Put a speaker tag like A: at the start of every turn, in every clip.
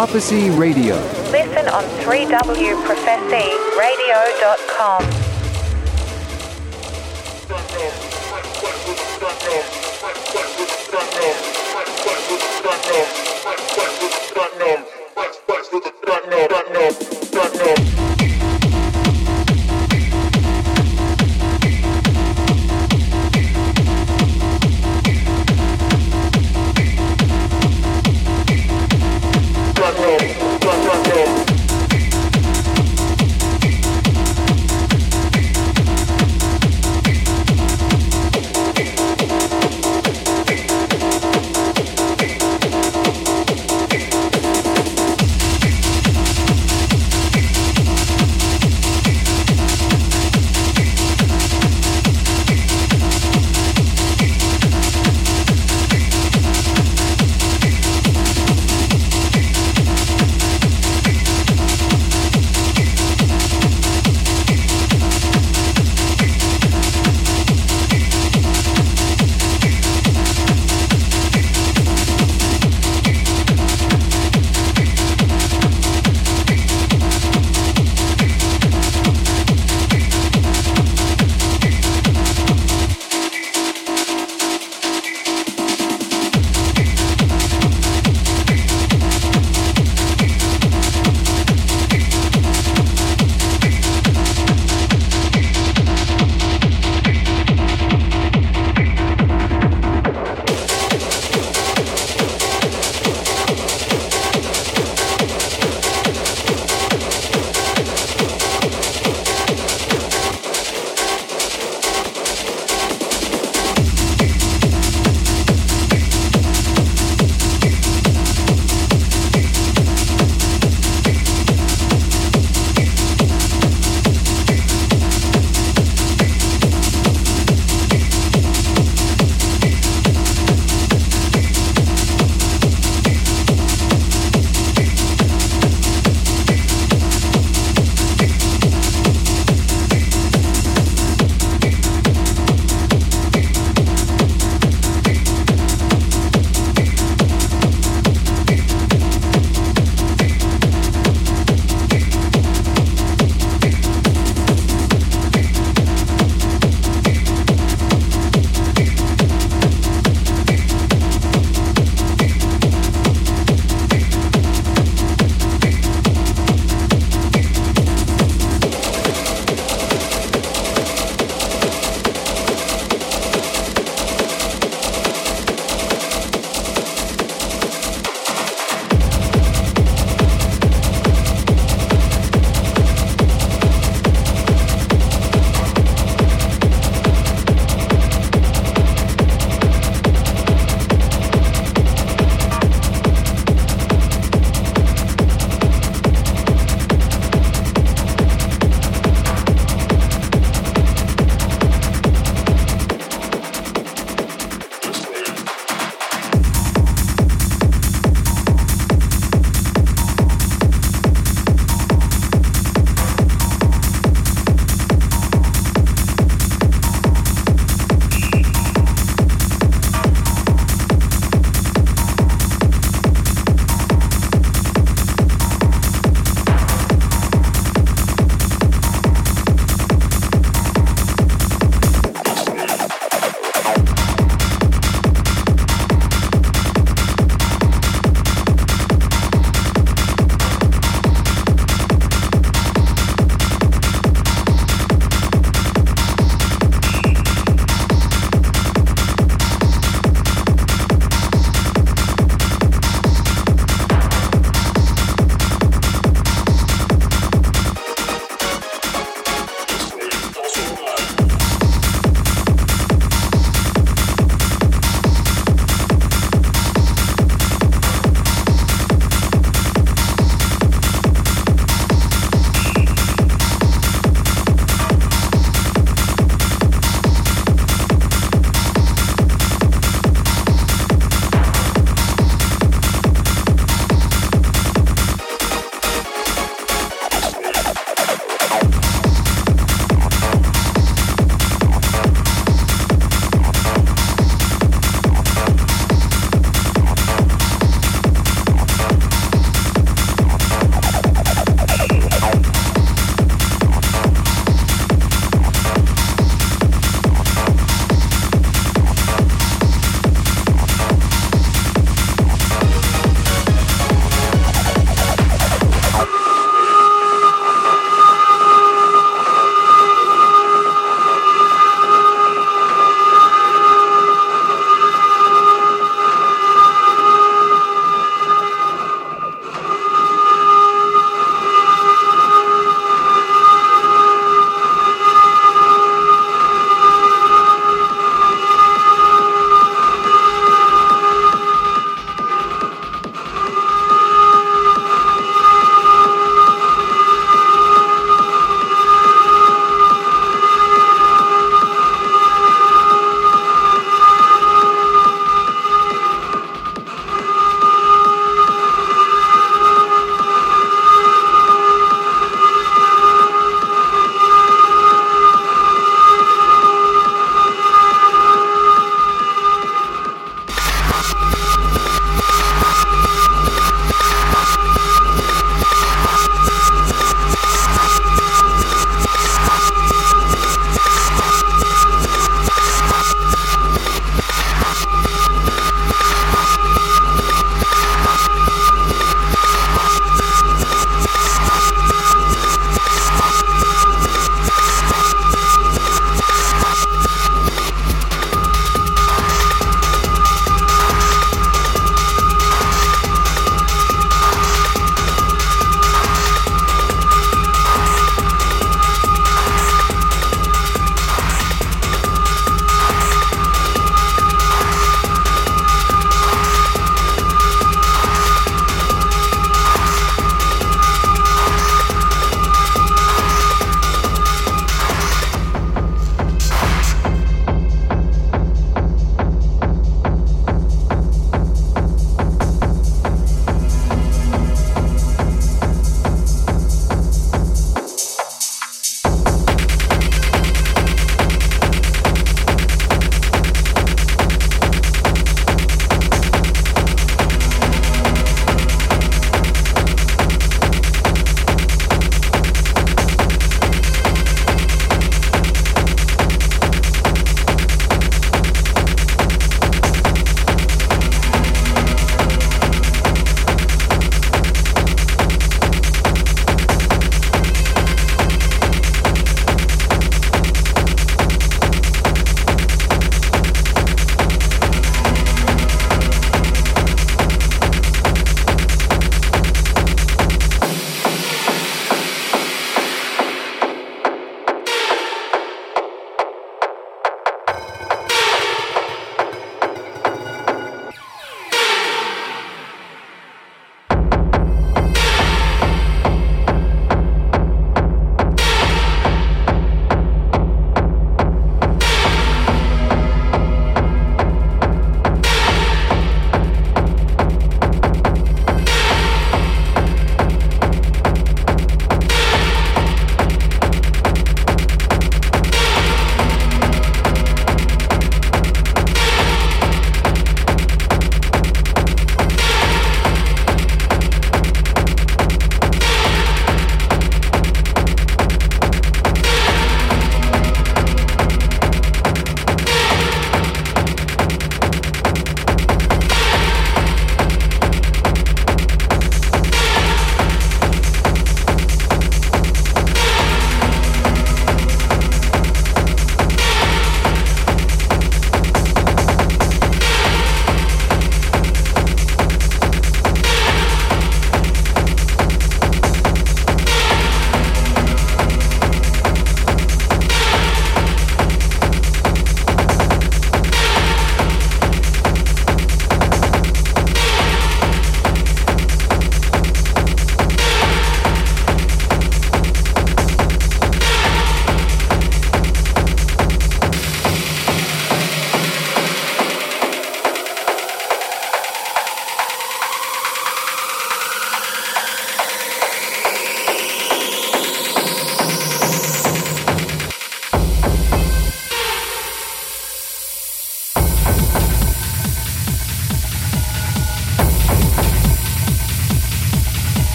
A: Prophecy Radio. Listen on 3 W Platinum, Radio dot com.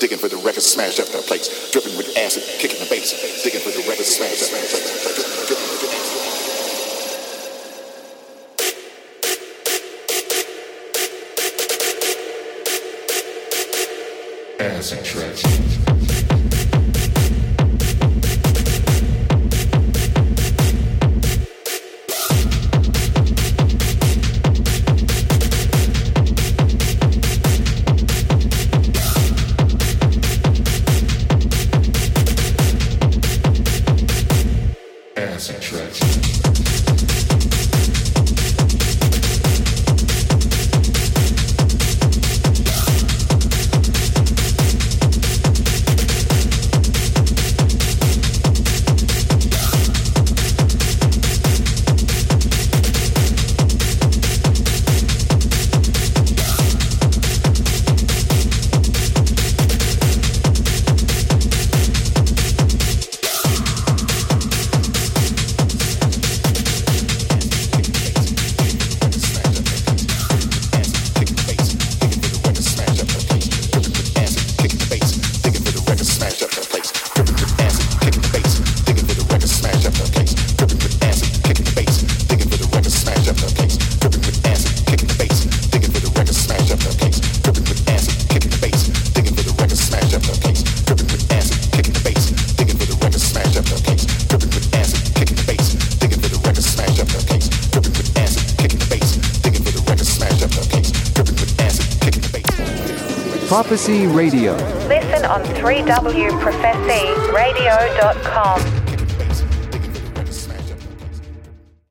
B: digging for the records smashed up their plates. place, dripping with acid, kicking the bass, digging for the records smashed up their plates. Acid tracks.